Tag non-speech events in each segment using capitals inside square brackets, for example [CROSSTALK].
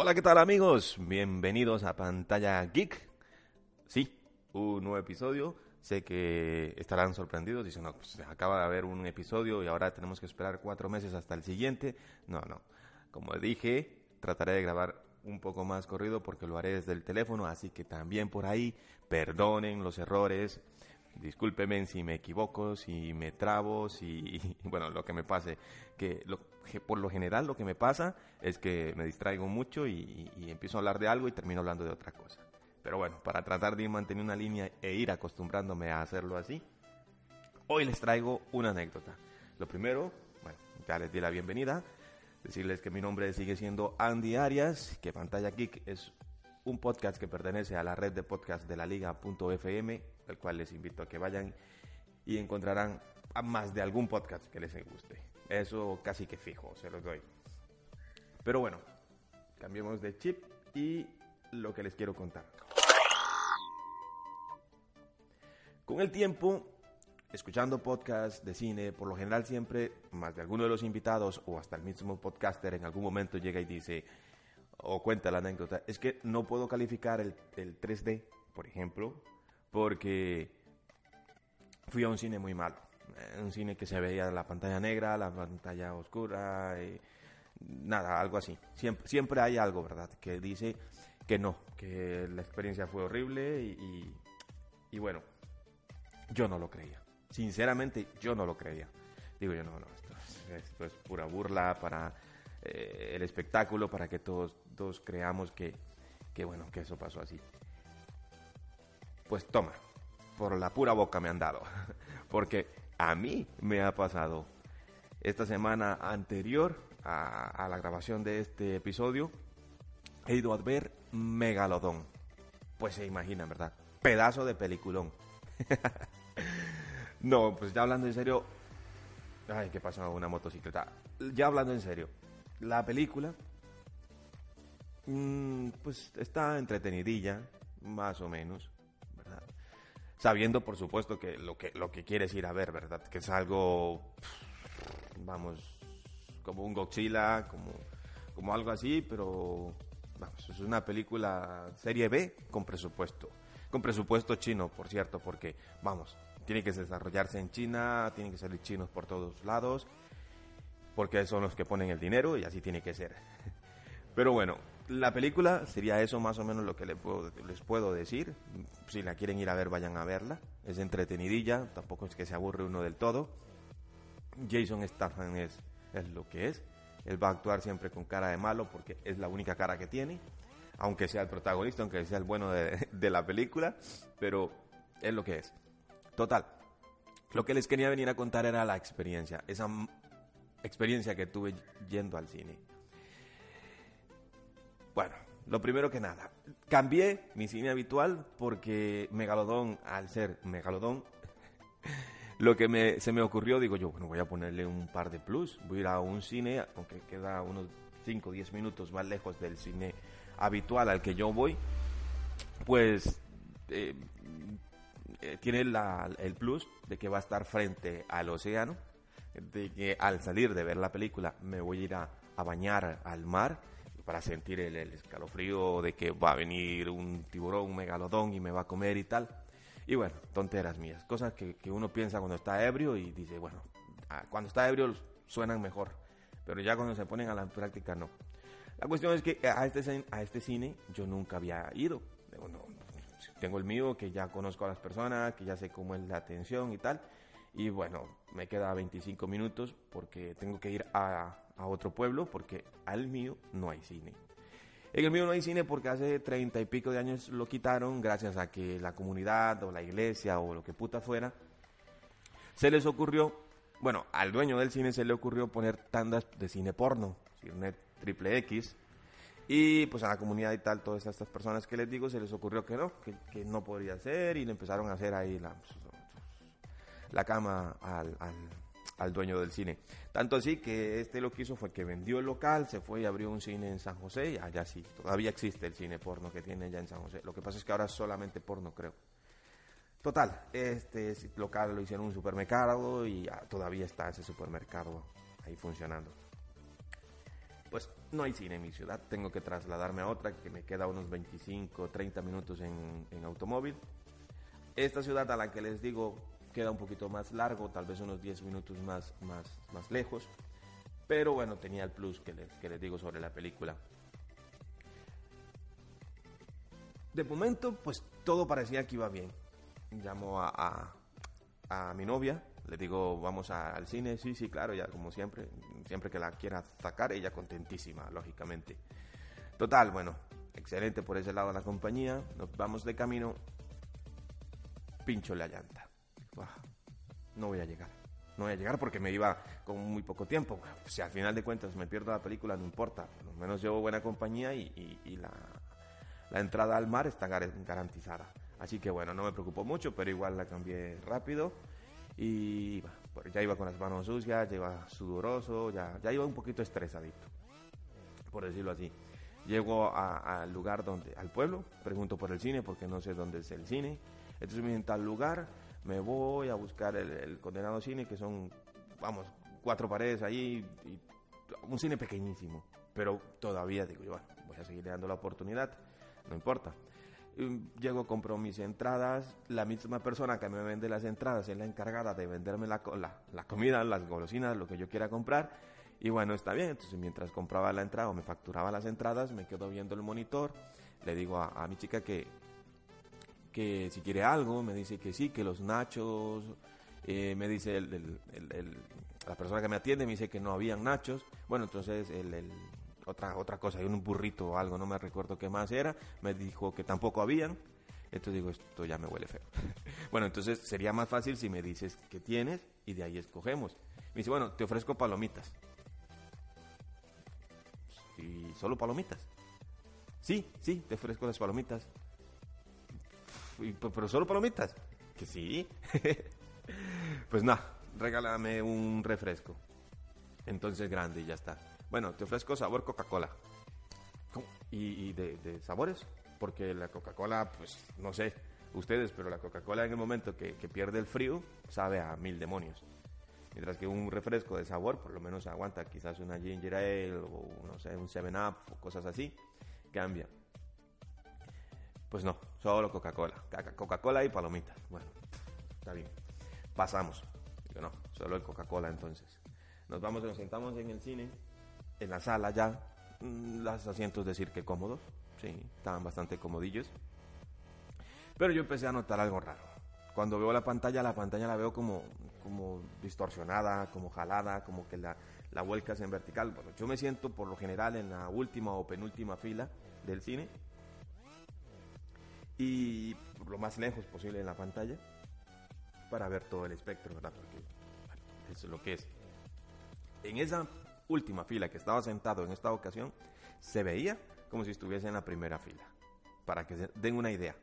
Hola, ¿qué tal amigos? Bienvenidos a Pantalla Geek. Sí, un nuevo episodio. Sé que estarán sorprendidos. Dicen, no, pues acaba de haber un episodio y ahora tenemos que esperar cuatro meses hasta el siguiente. No, no. Como dije, trataré de grabar un poco más corrido porque lo haré desde el teléfono. Así que también por ahí, perdonen los errores. Discúlpeme si me equivoco, si me trabo, si, [LAUGHS] bueno, lo que me pase. Que, por lo general lo que me pasa es que me distraigo mucho y, empiezo a hablar de algo y termino hablando de otra cosa. Pero bueno, para tratar de mantener una línea e ir acostumbrándome a hacerlo así, hoy les traigo una anécdota. Lo primero, bueno, ya les di la bienvenida, decirles que mi nombre sigue siendo Andy Arias, que Pantalla Geek es un podcast que pertenece a la red de podcast de la liga.fm, el cual les invito a que vayan y encontrarán a más de algún podcast que les guste. Eso casi que fijo, se los doy. Pero bueno, cambiemos de chip y lo que les quiero contar. Con el tiempo, escuchando podcasts de cine, por lo general siempre más de alguno de los invitados o hasta el mismo podcaster en algún momento llega y dice, o cuenta la anécdota, es que no puedo calificar el, 3D, por ejemplo, porque fui a un cine muy malo. Eh, un cine que se veía la pantalla negra, la pantalla oscura, nada, algo así. Siempre, siempre hay algo, ¿verdad? Que dice que no, que la experiencia fue horrible y, y bueno, yo no lo creía. Sinceramente, yo no lo creía. Digo yo, no, no, esto, esto es pura burla para eh, el espectáculo para que todos, todos creamos que, que, bueno, que eso pasó así. Pues toma, por la pura boca me han dado, [LAUGHS] porque a mí me ha pasado esta semana anterior a, la grabación de este episodio, he ido a ver Megalodón. Pues se imaginan, ¿verdad? Pedazo de peliculón. [LAUGHS] no, pues ya hablando en serio. Ay, ¿qué pasó? Una motocicleta. Ya hablando en serio la película, mm, pues está entretenidilla, más o menos. Sabiendo, por supuesto, que lo que, lo que quieres ir a ver, ¿verdad? Que es algo, vamos, como un Godzilla, como, como algo así, pero vamos, es una película serie B con presupuesto. Con presupuesto chino, por cierto, porque, vamos, tiene que desarrollarse en China, tienen que salir chinos por todos lados porque son los que ponen el dinero y así tiene que ser. [LAUGHS] Pero bueno, la película sería eso más o menos lo que les puedo, les puedo decir. Si la quieren ir a ver, vayan a verla. Es entretenidilla, tampoco es que se aburre uno del todo. Jason Statham es, es lo que es. Él va a actuar siempre con cara de malo porque es la única cara que tiene. Aunque sea el protagonista, aunque sea el bueno de, [LAUGHS] de la película. Pero es lo que es. Total. Lo que les quería venir a contar era la experiencia. Esa experiencia que tuve yendo al cine. Bueno, lo primero que nada, cambié mi cine habitual porque Megalodón, al ser Megalodón, [LAUGHS] lo que me, se me ocurrió, digo yo, bueno, voy a ponerle un par de plus, voy a ir a un cine, aunque queda unos 5 o 10 minutos más lejos del cine habitual al que yo voy, pues eh, eh, tiene el plus de que va a estar frente al océano de que al salir de ver la película me voy a ir a, bañar al mar para sentir el, escalofrío de que va a venir un tiburón, un megalodón y me va a comer y tal. Y bueno, tonteras mías, cosas que, uno piensa cuando está ebrio y dice, bueno, ah, cuando está ebrio suenan mejor, pero ya cuando se ponen a la práctica no. La cuestión es que a este, a este cine yo nunca había ido. tengo el mío, que ya conozco a las personas, que ya sé cómo es la atención y tal. Y bueno, me queda 25 minutos porque tengo que ir a, otro pueblo porque al mío no hay cine. En el mío no hay cine porque hace treinta y pico de años lo quitaron gracias a que la comunidad o la iglesia o lo que puta fuera se les ocurrió, bueno, al dueño del cine se le ocurrió poner tandas de cine porno, cine triple X, y pues a la comunidad y tal, todas estas personas que les digo, se les ocurrió que no, que, no podría ser y le empezaron a hacer ahí la, la cama al, dueño del cine. Tanto así que este lo que hizo fue que vendió el local, se fue y abrió un cine en San José, y allá sí, todavía existe el cine porno que tiene ya en San José. Lo que pasa es que ahora es solamente porno, creo. Total, este local lo hicieron un supermercado y todavía está ese supermercado ahí funcionando. no hay cine en mi ciudad, tengo que trasladarme a otra que me queda unos 25, 30 minutos en automóvil. Esta ciudad a la que les digo queda un poquito más largo, tal vez unos 10 minutos más, más, más lejos. Pero bueno, tenía el plus que les, digo sobre la película. De momento, pues todo parecía que iba bien. Llamo a, mi novia, le digo, vamos al cine, sí, sí, claro, ya como siempre, siempre que la quiera sacar, ella contentísima, lógicamente. Total, bueno, excelente por ese lado la compañía, nos vamos de camino, pincho la llanta. No voy a llegar, no voy a llegar porque me iba con muy poco tiempo. Bueno, si al final de cuentas me pierdo la película, no importa, por menos llevo buena compañía y, la, entrada al mar está gar- garantizada. Así que bueno, no me preocupó mucho, pero igual la cambié rápido. Y pues ya iba con las manos sucias, ya iba sudoroso, ya, ya iba un poquito estresadito, por decirlo así. Llego al lugar donde, al pueblo, pregunto por el cine porque no sé dónde es el cine. Entonces me dicen tal lugar, me voy a buscar el, condenado cine, que son, vamos, cuatro paredes ahí, un cine pequeñísimo. Pero todavía digo, yo, bueno, voy a seguir dando la oportunidad, no importa. Y Llego, compro mis entradas. La misma persona que me vende las entradas es la encargada de venderme la, la, comida, las golosinas, lo que yo quiera comprar. Y bueno, está bien. Entonces, mientras compraba la entrada o me facturaba las entradas, me quedo viendo el monitor. Le digo a mi chica que, que si quiere algo, me dice que sí, que los nachos. eh, me dice el- el- el- la persona que me atiende, me dice que no habían nachos. Bueno, entonces el, otra, otra cosa, un burrito o algo, no me recuerdo qué más era. Me dijo que tampoco habían. Entonces digo, esto ya me huele feo. [LAUGHS] bueno, entonces sería más fácil si me dices qué tienes y de ahí escogemos. Me dice, bueno, te ofrezco palomitas. ¿Y solo palomitas? Sí, sí, te ofrezco las palomitas. Pero solo palomitas. Que sí. [LAUGHS] pues nada, regálame un refresco. Entonces grande y ya está. Bueno, te ofrezco sabor Coca-Cola. ¿Y, y de, de sabores? Porque la Coca-Cola, pues no sé ustedes, pero la Coca-Cola en el momento que, que pierde el frío sabe a mil demonios. Mientras que un refresco de sabor, por lo menos aguanta quizás una ginger ale o no sé, un 7-up o cosas así, cambia. Pues no, solo Coca-Cola. Coca-Cola y palomitas. Bueno, está bien. Pasamos. Digo, no, solo el Coca-Cola entonces. Nos vamos, nos sentamos en el cine, en la sala ya. Mm, Los asientos decir que cómodos. Sí, estaban bastante comodillos. Pero yo empecé a notar algo raro. Cuando veo la pantalla, la pantalla la veo como, como distorsionada, como jalada, como que la, la vuelcas en vertical. Bueno, yo me siento por lo general en la última o penúltima fila del cine y lo más lejos posible en la pantalla para ver todo el espectro, ¿verdad? Porque bueno, eso es lo que es. En esa última fila que estaba sentado en esta ocasión, se veía como si estuviese en la primera fila. Para que se den una idea,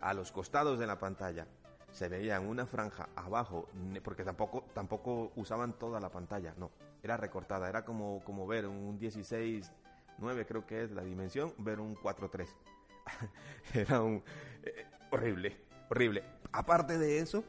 a los costados de la pantalla se veía una franja abajo, porque tampoco, tampoco usaban toda la pantalla, no, era recortada, era como, como ver un 16, 9 creo que es la dimensión, ver un 4.3. [LAUGHS] era un eh, horrible, horrible. Aparte de eso,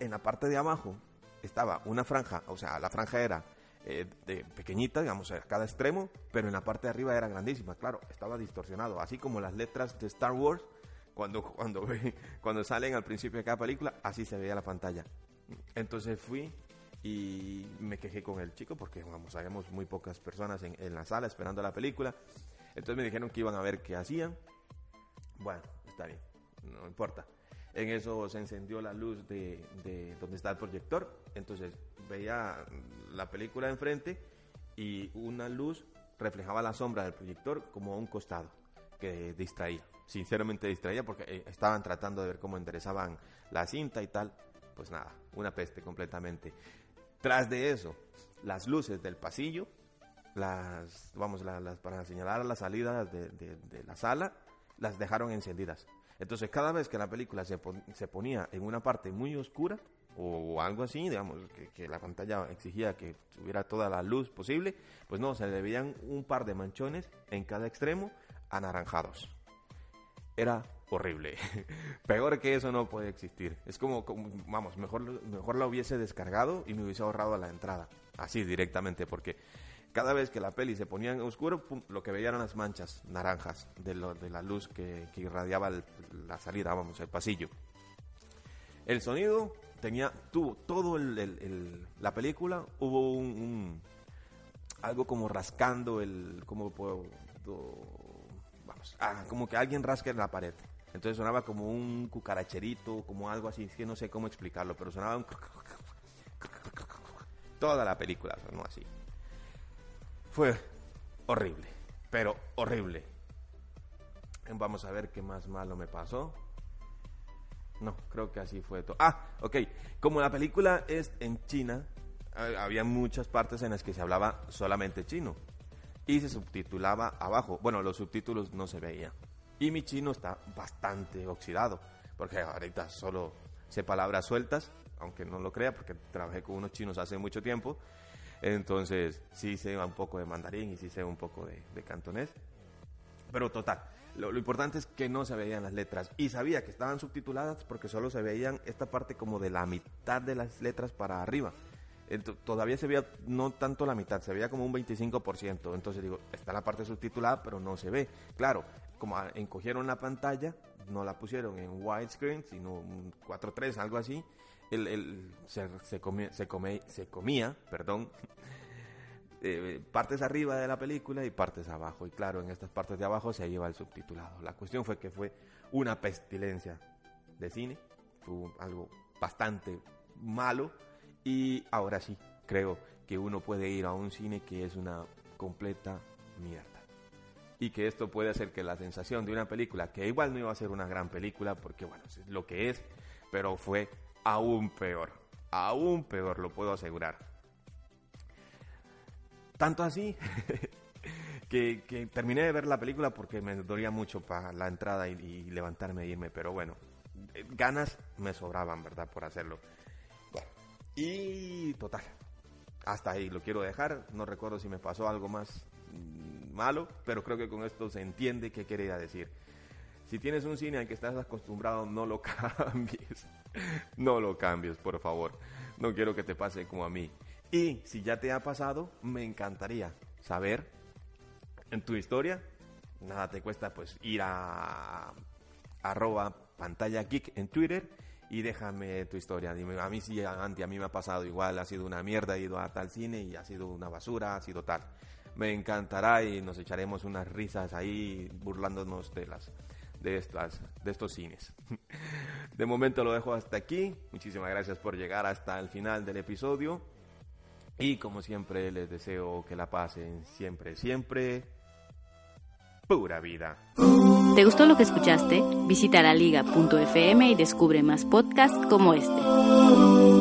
en la parte de abajo estaba una franja, o sea, la franja era eh, de pequeñita, digamos, a cada extremo, pero en la parte de arriba era grandísima, claro, estaba distorsionado, así como las letras de Star Wars cuando cuando cuando salen al principio de cada película, así se veía la pantalla. Entonces fui y me quejé con el chico porque vamos, habíamos muy pocas personas en, en la sala esperando la película. Entonces me dijeron que iban a ver qué hacían. Bueno, está bien, no importa. En eso se encendió la luz de, de donde está el proyector. Entonces veía la película enfrente y una luz reflejaba la sombra del proyector como a un costado que distraía. Sinceramente distraía porque eh, estaban tratando de ver cómo enderezaban la cinta y tal. Pues nada, una peste completamente. Tras de eso, las luces del pasillo, las, vamos, la- las, para señalar las salidas de- de la sala, las dejaron encendidas. Entonces, cada vez que la película se, pon- se ponía en una parte muy oscura, o algo así, digamos, que, que la pantalla exigía que tuviera toda la luz posible, pues no, se le veían un par de manchones en cada extremo anaranjados. Era horrible. [LAUGHS] Peor que eso no puede existir. Es como, como, vamos, mejor, mejor la hubiese descargado y me hubiese ahorrado la entrada. Así directamente, porque cada vez que la peli se ponía en oscuro, lo que veían eran las manchas naranjas de, lo, de la luz que, irradiaba la salida, vamos, el pasillo. El sonido tenía, tuvo todo el, la película, hubo un, algo como rascando el, como puedo, vamos, ah, como que alguien rasca en la pared. Entonces sonaba como un cucaracherito, como algo así, es que no sé cómo explicarlo, pero sonaba un... [LAUGHS] Toda la película sonó así. Fue horrible, pero horrible. Vamos a ver qué más malo me pasó. No, creo que así fue todo. Ah, ok. Como la película es en China, había muchas partes en las que se hablaba solamente chino. Y se subtitulaba abajo. Bueno, los subtítulos no se veían. Y mi chino está bastante oxidado. Porque ahorita solo sé palabras sueltas, aunque no lo crea, porque trabajé con unos chinos hace mucho tiempo. Entonces, sí sé un poco de mandarín y sí sé un poco de, cantonés. Pero total, lo, importante es que no se veían las letras. Y sabía que estaban subtituladas porque solo se veían esta parte como de la mitad de las letras para arriba. todavía se veía no tanto la mitad, se veía como un 25%. Entonces digo, está la parte subtitulada, pero no se ve. Claro, como encogieron la pantalla, no la pusieron en widescreen, sino un 4.3, algo así el, se, se, comía, se comía perdón, [LAUGHS] eh, partes arriba de la película y partes abajo. Y claro, en estas partes de abajo se lleva el subtitulado. La cuestión fue que fue una pestilencia de cine, fue algo bastante malo y ahora sí, creo que uno puede ir a un cine que es una completa mierda. Y que esto puede hacer que la sensación de una película, que igual no iba a ser una gran película, porque bueno, es lo que es, pero fue aún peor. Aún peor, lo puedo asegurar. Tanto así [LAUGHS] que, terminé de ver la película porque me dolía mucho para la entrada y, levantarme e irme. Pero bueno, ganas me sobraban, ¿verdad? Por hacerlo. y total. Hasta ahí lo quiero dejar. No recuerdo si me pasó algo más mm, malo, pero creo que con esto se entiende qué quería decir. Si tienes un cine al que estás acostumbrado, no lo [LAUGHS] cambies. [LAUGHS] No lo cambies, por favor. No quiero que te pase como a mí. Y si ya te ha pasado, me encantaría saber en tu historia. Nada te cuesta pues ir a arroba pantalla geek en Twitter y déjame tu historia. Dime, a mí sí, a mí me ha pasado igual, ha sido una mierda, he ido a tal cine y ha sido una basura, ha sido tal. Me encantará y nos echaremos unas risas ahí burlándonos de las de, estas, de estos cines. [LAUGHS] De momento lo dejo hasta aquí. Muchísimas gracias por llegar hasta el final del episodio. Y como siempre les deseo que la pasen siempre, siempre. Pura vida. ¿Te gustó lo que escuchaste? Visita la liga.fm y descubre más podcasts como este.